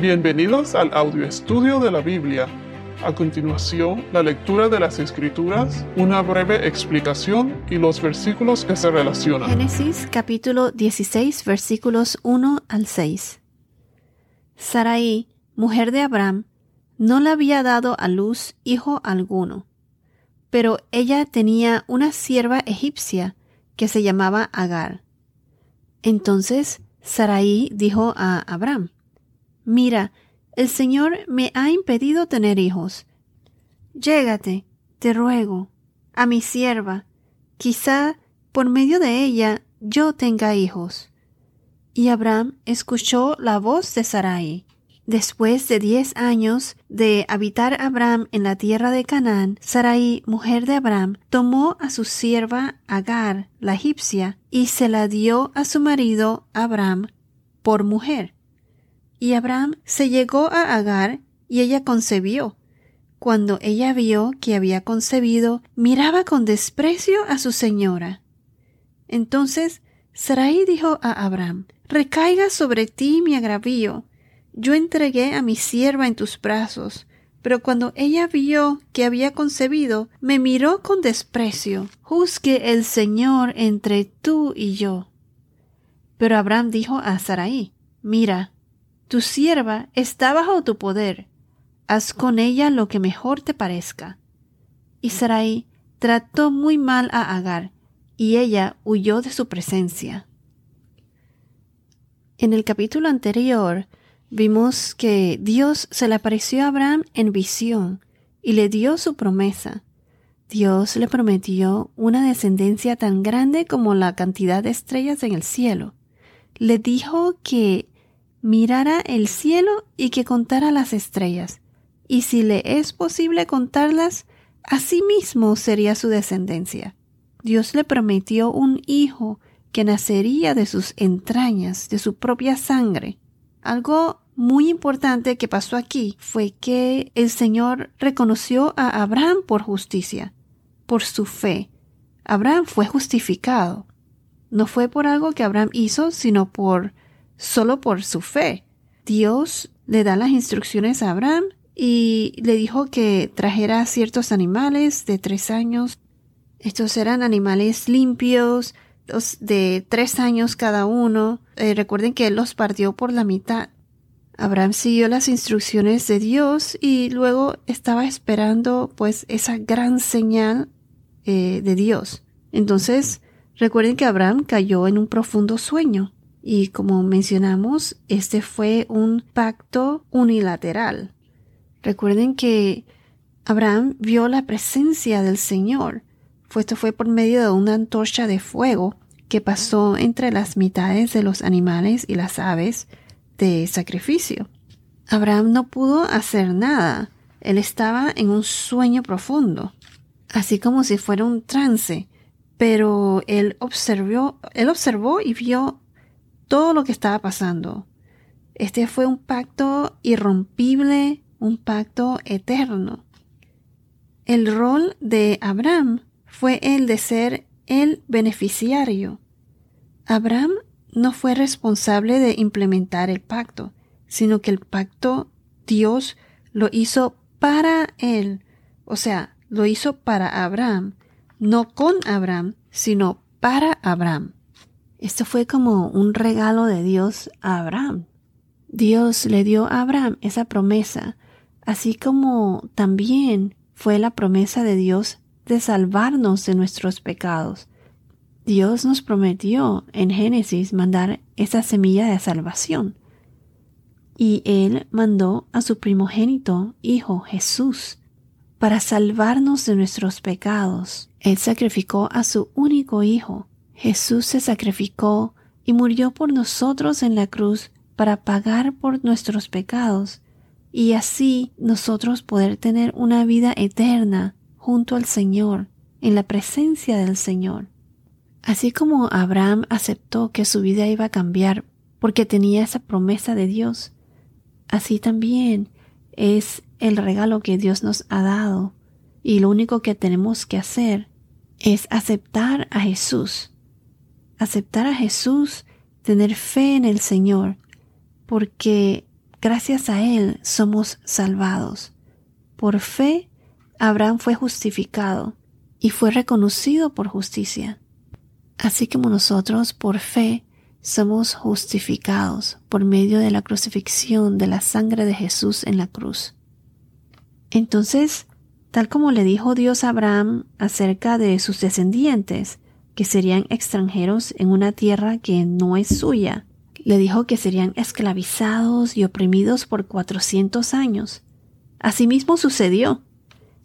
Bienvenidos al audio estudio de la Biblia. A continuación, la lectura de las Escrituras, una breve explicación y los versículos que se relacionan. Génesis capítulo 16 versículos 1 al 6. Sarai, mujer de Abraham, no le había dado a luz hijo alguno, pero ella tenía una sierva egipcia que se llamaba Agar. Entonces Sarai dijo a Abraham, Mira, el Señor me ha impedido tener hijos. Llégate, te ruego, a mi sierva, quizá por medio de ella yo tenga hijos. Y Abraham escuchó la voz de Sarai. Después de diez años de habitar Abraham en la tierra de Canaán, Sarai, mujer de Abraham, tomó a su sierva Agar, la egipcia, y se la dio a su marido Abraham por mujer. Y Abraham se llegó a Agar y ella concebió. Cuando ella vio que había concebido, miraba con desprecio a su señora. Entonces Sarai dijo a Abraham, Recaiga sobre ti mi agravio. Yo entregué a mi sierva en tus brazos, pero cuando ella vio que había concebido, me miró con desprecio. Juzgue el Señor entre tú y yo. Pero Abraham dijo a Sarai, Mira, tu sierva está bajo tu poder. Haz con ella lo que mejor te parezca. Y Sarai trató muy mal a Agar, y ella huyó de su presencia. En el capítulo anterior vimos que Dios se le apareció a Abraham en visión y le dio su promesa. Dios le prometió una descendencia tan grande como la cantidad de estrellas en el cielo. Le dijo que mirara el cielo y que contara las estrellas, y si le es posible contarlas, así mismo sería su descendencia. Dios le prometió un hijo que nacería de sus entrañas, de su propia sangre. Algo muy importante que pasó aquí fue que el Señor reconoció a Abraham por justicia, por su fe. Abraham fue justificado. No fue por algo que Abraham hizo, sino por solo por su fe. Dios le da las instrucciones a Abraham y le dijo que trajera ciertos animales de tres años. Estos eran animales limpios, de tres años cada uno. Eh, recuerden que él los partió por la mitad. Abraham siguió las instrucciones de Dios y luego estaba esperando pues esa gran señal eh, de Dios. Entonces, recuerden que Abraham cayó en un profundo sueño. Y como mencionamos, este fue un pacto unilateral. Recuerden que Abraham vio la presencia del Señor. Esto fue por medio de una antorcha de fuego que pasó entre las mitades de los animales y las aves de sacrificio. Abraham no pudo hacer nada. Él estaba en un sueño profundo, así como si fuera un trance. Pero él observó, él observó y vio todo lo que estaba pasando. Este fue un pacto irrompible, un pacto eterno. El rol de Abraham fue el de ser el beneficiario. Abraham no fue responsable de implementar el pacto, sino que el pacto Dios lo hizo para él, o sea, lo hizo para Abraham, no con Abraham, sino para Abraham. Esto fue como un regalo de Dios a Abraham. Dios le dio a Abraham esa promesa, así como también fue la promesa de Dios de salvarnos de nuestros pecados. Dios nos prometió en Génesis mandar esa semilla de salvación. Y Él mandó a su primogénito Hijo Jesús para salvarnos de nuestros pecados. Él sacrificó a su único Hijo Jesús se sacrificó y murió por nosotros en la cruz para pagar por nuestros pecados y así nosotros poder tener una vida eterna junto al Señor, en la presencia del Señor. Así como Abraham aceptó que su vida iba a cambiar porque tenía esa promesa de Dios, así también es el regalo que Dios nos ha dado y lo único que tenemos que hacer es aceptar a Jesús aceptar a Jesús, tener fe en el Señor, porque gracias a Él somos salvados. Por fe, Abraham fue justificado y fue reconocido por justicia. Así como nosotros, por fe, somos justificados por medio de la crucifixión de la sangre de Jesús en la cruz. Entonces, tal como le dijo Dios a Abraham acerca de sus descendientes, que serían extranjeros en una tierra que no es suya, le dijo que serían esclavizados y oprimidos por cuatrocientos años. Asimismo sucedió.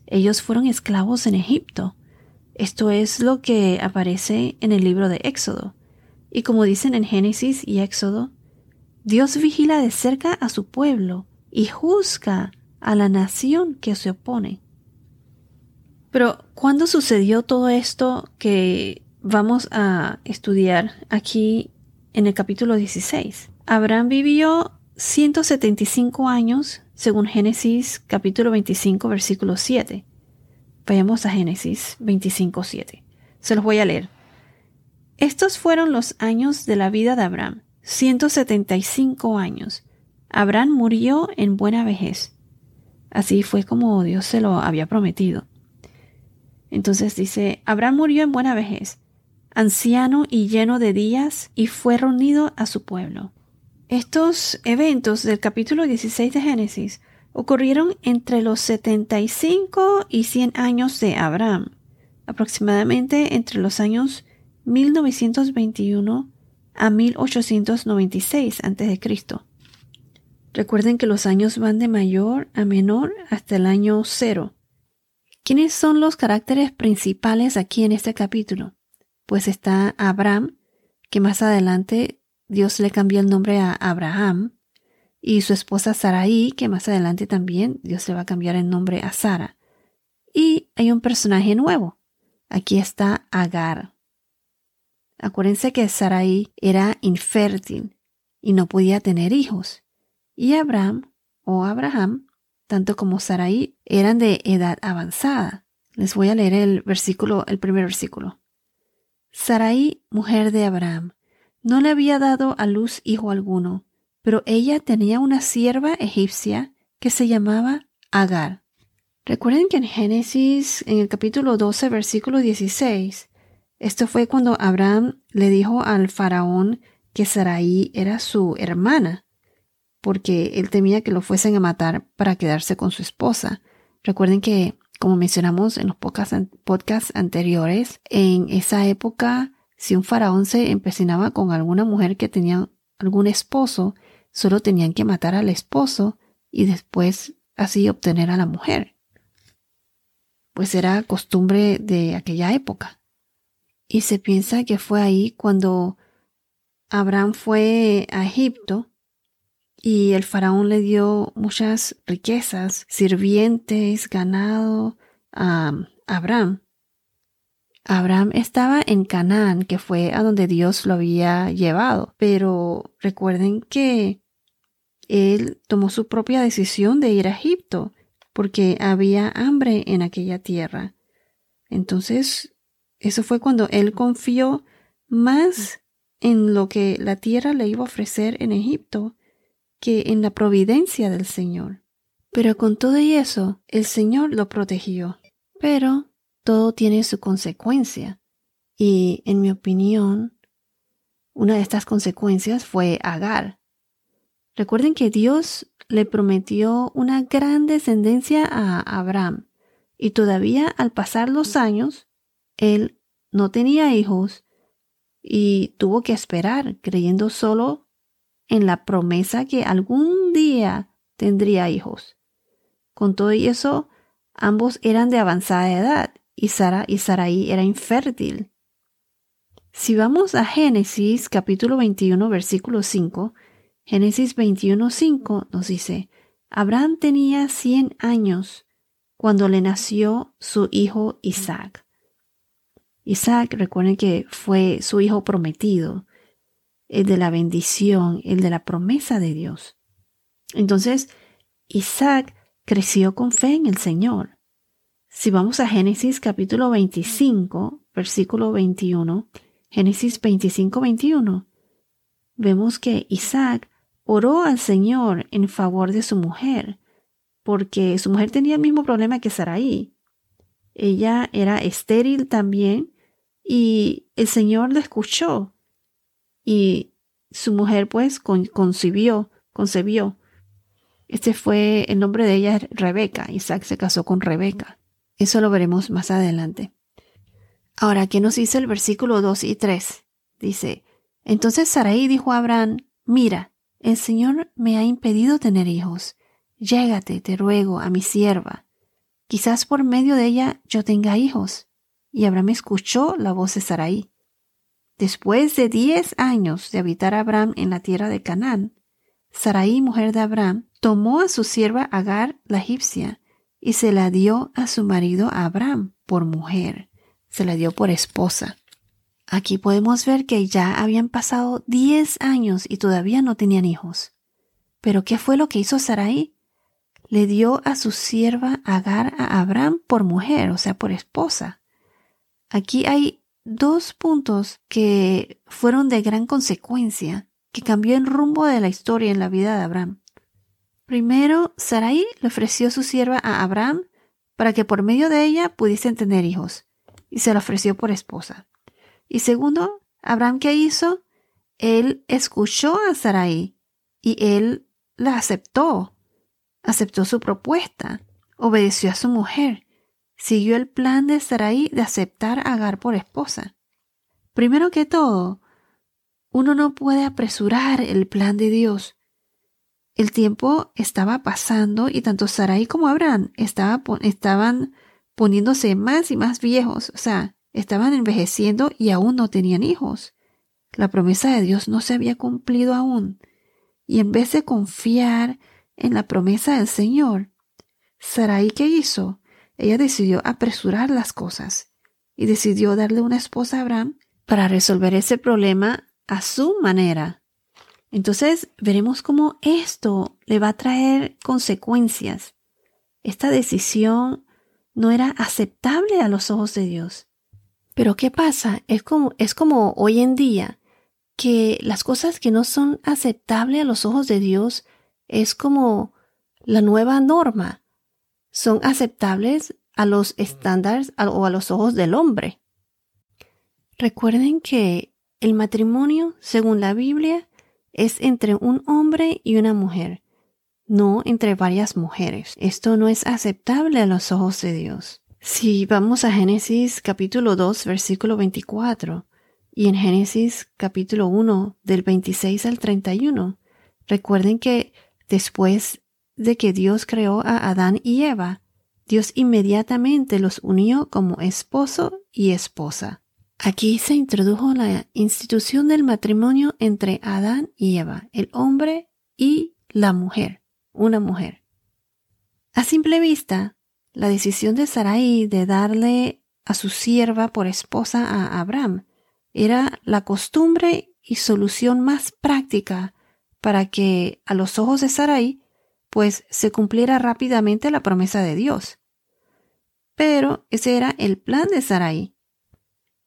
Ellos fueron esclavos en Egipto. Esto es lo que aparece en el libro de Éxodo. Y como dicen en Génesis y Éxodo, Dios vigila de cerca a su pueblo y juzga a la nación que se opone. Pero, ¿cuándo sucedió todo esto que vamos a estudiar aquí en el capítulo 16? Abraham vivió 175 años, según Génesis capítulo 25, versículo 7. Vayamos a Génesis 25, 7. Se los voy a leer. Estos fueron los años de la vida de Abraham, 175 años. Abraham murió en buena vejez. Así fue como Dios se lo había prometido. Entonces dice, Abraham murió en buena vejez, anciano y lleno de días, y fue reunido a su pueblo. Estos eventos del capítulo 16 de Génesis ocurrieron entre los 75 y 100 años de Abraham, aproximadamente entre los años 1921 a 1896 a.C. Recuerden que los años van de mayor a menor hasta el año cero. ¿Quiénes son los caracteres principales aquí en este capítulo? Pues está Abraham, que más adelante Dios le cambió el nombre a Abraham, y su esposa Sarai, que más adelante también Dios le va a cambiar el nombre a Sara. Y hay un personaje nuevo. Aquí está Agar. Acuérdense que Sarai era infértil y no podía tener hijos. Y Abraham o Abraham, tanto como Sarai, eran de edad avanzada. Les voy a leer el versículo, el primer versículo. Sarai, mujer de Abraham, no le había dado a luz hijo alguno, pero ella tenía una sierva egipcia que se llamaba Agar. Recuerden que en Génesis, en el capítulo 12, versículo 16, esto fue cuando Abraham le dijo al faraón que Sarai era su hermana, porque él temía que lo fuesen a matar para quedarse con su esposa. Recuerden que, como mencionamos en los podcasts anteriores, en esa época, si un faraón se empecinaba con alguna mujer que tenía algún esposo, solo tenían que matar al esposo y después así obtener a la mujer. Pues era costumbre de aquella época. Y se piensa que fue ahí cuando Abraham fue a Egipto y el faraón le dio muchas riquezas, sirvientes, ganado a Abraham. Abraham estaba en Canaán, que fue a donde Dios lo había llevado, pero recuerden que él tomó su propia decisión de ir a Egipto, porque había hambre en aquella tierra. Entonces eso fue cuando él confió más en lo que la tierra le iba a ofrecer en Egipto que en la providencia del Señor. Pero con todo y eso, el Señor lo protegió. Pero todo tiene su consecuencia. Y, en mi opinión, una de estas consecuencias fue Agar. Recuerden que Dios le prometió una gran descendencia a Abraham, y todavía al pasar los años, él no tenía hijos y tuvo que esperar creyendo solo en la promesa que algún día tendría hijos. Con todo eso, ambos eran de avanzada edad y Sara y Sarai era infértil. Si vamos a Génesis capítulo 21 versículo 5, Génesis 21 5 nos dice, Abraham tenía cien años cuando le nació su hijo Isaac. Isaac, recuerden que fue su hijo prometido, el de la bendición, el de la promesa de Dios. Entonces, Isaac creció con fe en el Señor. Si vamos a Génesis capítulo 25, versículo 21, Génesis 25, 21, vemos que Isaac oró al Señor en favor de su mujer, porque su mujer tenía el mismo problema que Saraí. Ella era estéril también y el Señor la escuchó y su mujer pues concibió, concebió. Este fue el nombre de ella, Rebeca. Isaac se casó con Rebeca. Eso lo veremos más adelante. Ahora, ¿qué nos dice el versículo 2 y 3? Dice, entonces Sarai dijo a Abraham, mira, el Señor me ha impedido tener hijos. Llégate, te ruego, a mi sierva. Quizás por medio de ella yo tenga hijos. Y Abraham escuchó la voz de Sarai. Después de diez años de habitar Abraham en la tierra de Canaán, Sarai, mujer de Abraham, tomó a su sierva Agar la egipcia y se la dio a su marido Abraham por mujer, se la dio por esposa. Aquí podemos ver que ya habían pasado diez años y todavía no tenían hijos. Pero ¿qué fue lo que hizo Sarai? Le dio a su sierva Agar a Abraham por mujer, o sea, por esposa. Aquí hay dos puntos que fueron de gran consecuencia, que cambió el rumbo de la historia en la vida de Abraham. Primero, Sarai le ofreció su sierva a Abraham para que por medio de ella pudiesen tener hijos, y se la ofreció por esposa. Y segundo, Abraham, ¿qué hizo? Él escuchó a Sarai y él la aceptó, aceptó su propuesta, obedeció a su mujer, siguió el plan de Sarai de aceptar a Agar por esposa. Primero que todo, uno no puede apresurar el plan de Dios. El tiempo estaba pasando y tanto Sarai como Abraham estaban poniéndose más y más viejos, o sea, estaban envejeciendo y aún no tenían hijos. La promesa de Dios no se había cumplido aún. Y en vez de confiar en la promesa del Señor, Sarai, ¿qué hizo? Ella decidió apresurar las cosas y decidió darle una esposa a Abraham para resolver ese problema a su manera. Entonces veremos cómo esto le va a traer consecuencias. Esta decisión no era aceptable a los ojos de Dios. Pero ¿qué pasa? Es como, es como hoy en día que las cosas que no son aceptables a los ojos de Dios es como la nueva norma. Son aceptables a los estándares o a los ojos del hombre. Recuerden que el matrimonio, según la Biblia, es entre un hombre y una mujer, no entre varias mujeres. Esto no es aceptable a los ojos de Dios. Si vamos a Génesis capítulo 2, versículo 24, y en Génesis capítulo 1, del 26 al 31, recuerden que después de que Dios creó a Adán y Eva, Dios inmediatamente los unió como esposo y esposa. Aquí se introdujo la institución del matrimonio entre Adán y Eva, el hombre y la mujer, una mujer. A simple vista, la decisión de Sarai de darle a su sierva por esposa a Abraham era la costumbre y solución más práctica para que a los ojos de Sarai pues se cumpliera rápidamente la promesa de Dios. Pero ese era el plan de Sarai.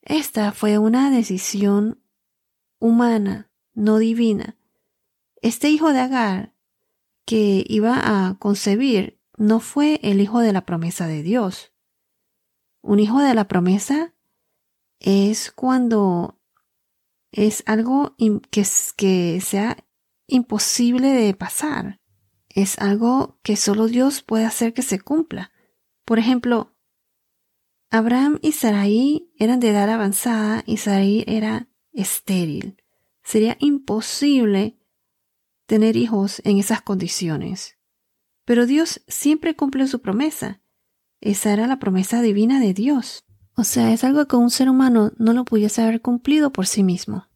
Esta fue una decisión humana, no divina. Este hijo de Agar que iba a concebir no fue el hijo de la promesa de Dios. Un hijo de la promesa es cuando es algo que, que sea imposible de pasar. Es algo que solo Dios puede hacer que se cumpla. Por ejemplo, Abraham y Sarai eran de edad avanzada y Sarai era estéril. Sería imposible tener hijos en esas condiciones. Pero Dios siempre cumple su promesa. Esa era la promesa divina de Dios. O sea, es algo que un ser humano no lo pudiese haber cumplido por sí mismo.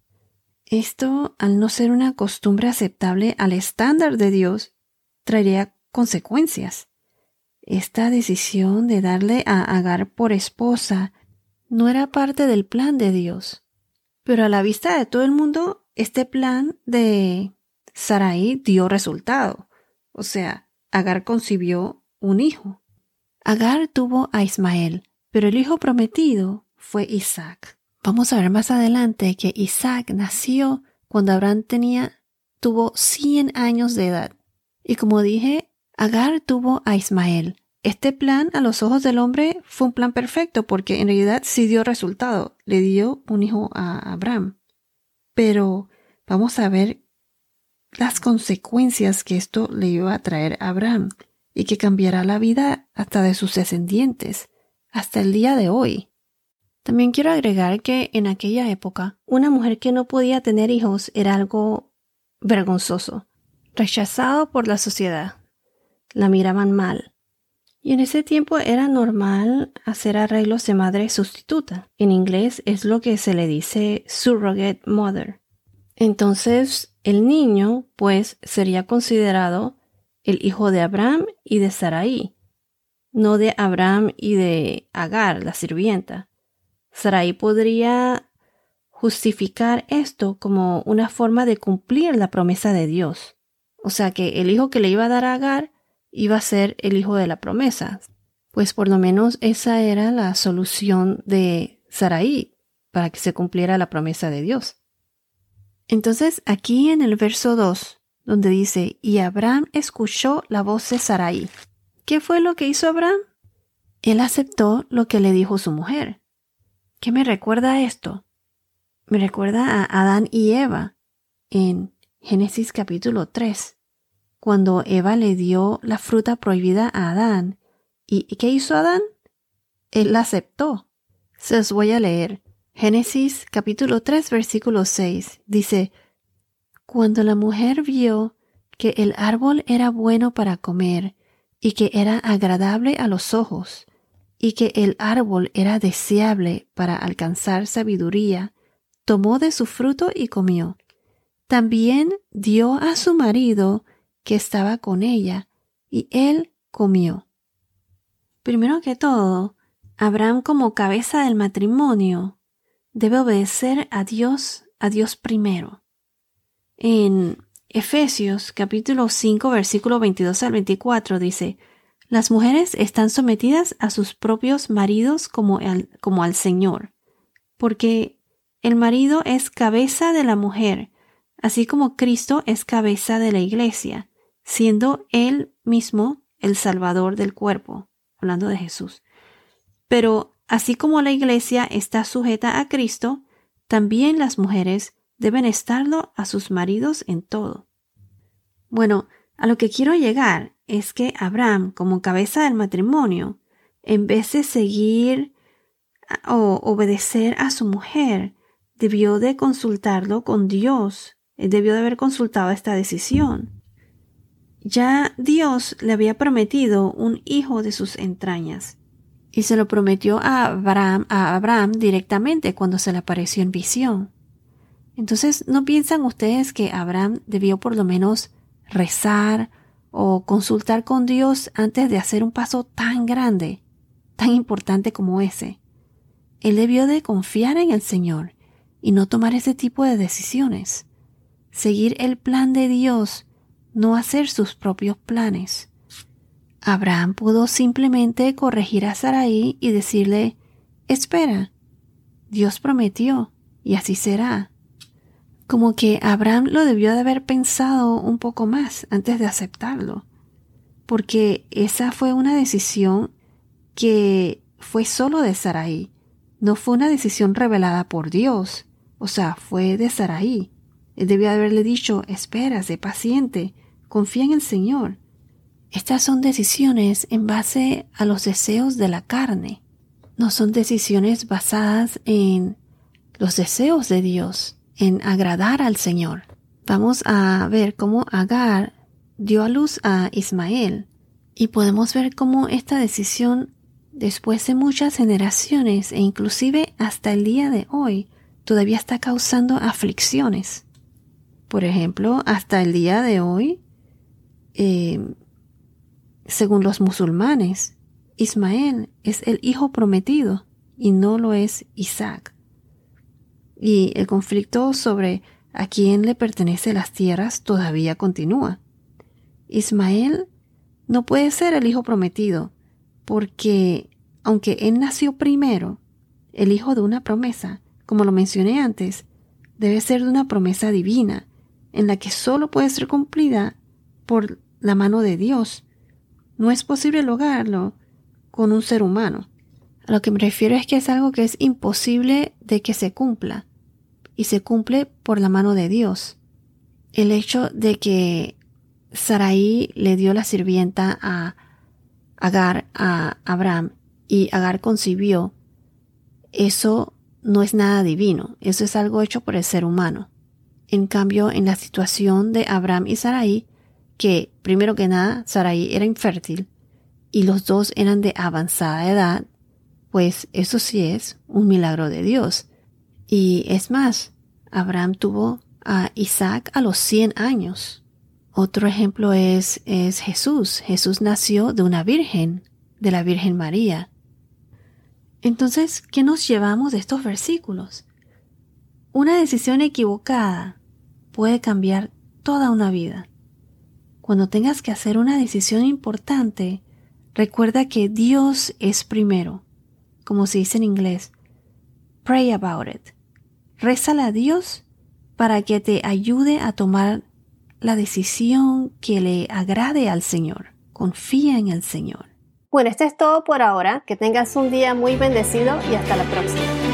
Esto, al no ser una costumbre aceptable al estándar de Dios, traería consecuencias. Esta decisión de darle a Agar por esposa no era parte del plan de Dios. Pero a la vista de todo el mundo, este plan de Sarai dio resultado. O sea, Agar concibió un hijo. Agar tuvo a Ismael, pero el hijo prometido fue Isaac. Vamos a ver más adelante que Isaac nació cuando Abraham tenía tuvo 100 años de edad. Y como dije, Agar tuvo a Ismael. Este plan a los ojos del hombre fue un plan perfecto porque en realidad sí dio resultado. Le dio un hijo a Abraham. Pero vamos a ver las consecuencias que esto le iba a traer a Abraham y que cambiará la vida hasta de sus descendientes, hasta el día de hoy. También quiero agregar que en aquella época una mujer que no podía tener hijos era algo vergonzoso, rechazado por la sociedad. La miraban mal. Y en ese tiempo era normal hacer arreglos de madre sustituta. En inglés es lo que se le dice surrogate mother. Entonces, el niño, pues, sería considerado el hijo de Abraham y de Sarai, no de Abraham y de Agar, la sirvienta. Sarai podría justificar esto como una forma de cumplir la promesa de Dios. O sea que el hijo que le iba a dar a Agar iba a ser el hijo de la promesa. Pues por lo menos esa era la solución de Sarai para que se cumpliera la promesa de Dios. Entonces aquí en el verso 2 donde dice, y Abraham escuchó la voz de Sarai. ¿Qué fue lo que hizo Abraham? Él aceptó lo que le dijo su mujer. ¿Qué me recuerda esto? Me recuerda a Adán y Eva en Génesis capítulo 3, cuando Eva le dio la fruta prohibida a Adán. ¿Y qué hizo Adán? Él la aceptó. Se os voy a leer. Génesis capítulo 3 versículo 6 dice, cuando la mujer vio que el árbol era bueno para comer y que era agradable a los ojos, y que el árbol era deseable para alcanzar sabiduría, tomó de su fruto y comió. También dio a su marido que estaba con ella, y él comió. Primero que todo, Abraham como cabeza del matrimonio debe obedecer a Dios, a Dios primero en Efesios capítulo 5 versículo 22 al 24 dice, las mujeres están sometidas a sus propios maridos como al, como al Señor, porque el marido es cabeza de la mujer, así como Cristo es cabeza de la iglesia, siendo él mismo el Salvador del cuerpo, hablando de Jesús. Pero así como la iglesia está sujeta a Cristo, también las mujeres deben estarlo a sus maridos en todo. Bueno, a lo que quiero llegar es que Abraham, como cabeza del matrimonio, en vez de seguir o obedecer a su mujer, debió de consultarlo con Dios, debió de haber consultado esta decisión. Ya Dios le había prometido un hijo de sus entrañas, y se lo prometió a Abraham, a Abraham directamente cuando se le apareció en visión. Entonces, ¿no piensan ustedes que Abraham debió por lo menos rezar o consultar con Dios antes de hacer un paso tan grande, tan importante como ese? Él debió de confiar en el Señor y no tomar ese tipo de decisiones. Seguir el plan de Dios, no hacer sus propios planes. Abraham pudo simplemente corregir a Sarai y decirle, espera, Dios prometió, y así será como que Abraham lo debió de haber pensado un poco más antes de aceptarlo, porque esa fue una decisión que fue solo de Sarai, no fue una decisión revelada por Dios, o sea, fue de Sarai. Debió haberle dicho, espera, sé paciente, confía en el Señor. Estas son decisiones en base a los deseos de la carne, no son decisiones basadas en los deseos de Dios en agradar al Señor. Vamos a ver cómo Agar dio a luz a Ismael y podemos ver cómo esta decisión después de muchas generaciones e inclusive hasta el día de hoy todavía está causando aflicciones. Por ejemplo, hasta el día de hoy, eh, según los musulmanes, Ismael es el hijo prometido y no lo es Isaac y el conflicto sobre a quién le pertenecen las tierras todavía continúa. Ismael no puede ser el hijo prometido, porque aunque él nació primero, el hijo de una promesa, como lo mencioné antes, debe ser de una promesa divina, en la que solo puede ser cumplida por la mano de Dios. No es posible lograrlo con un ser humano. A lo que me refiero es que es algo que es imposible de que se cumpla y se cumple por la mano de Dios. El hecho de que Sarai le dio la sirvienta a Agar a Abraham y Agar concibió, eso no es nada divino, eso es algo hecho por el ser humano. En cambio, en la situación de Abraham y Sarai, que primero que nada Sarai era infértil y los dos eran de avanzada edad, pues eso sí es un milagro de Dios. Y es más, Abraham tuvo a Isaac a los 100 años. Otro ejemplo es, es Jesús. Jesús nació de una virgen, de la Virgen María. Entonces, ¿qué nos llevamos de estos versículos? Una decisión equivocada puede cambiar toda una vida. Cuando tengas que hacer una decisión importante, recuerda que Dios es primero, como se dice en inglés. Pray about it. Rézala a Dios para que te ayude a tomar la decisión que le agrade al Señor. Confía en el Señor. Bueno, esto es todo por ahora. Que tengas un día muy bendecido y hasta la próxima.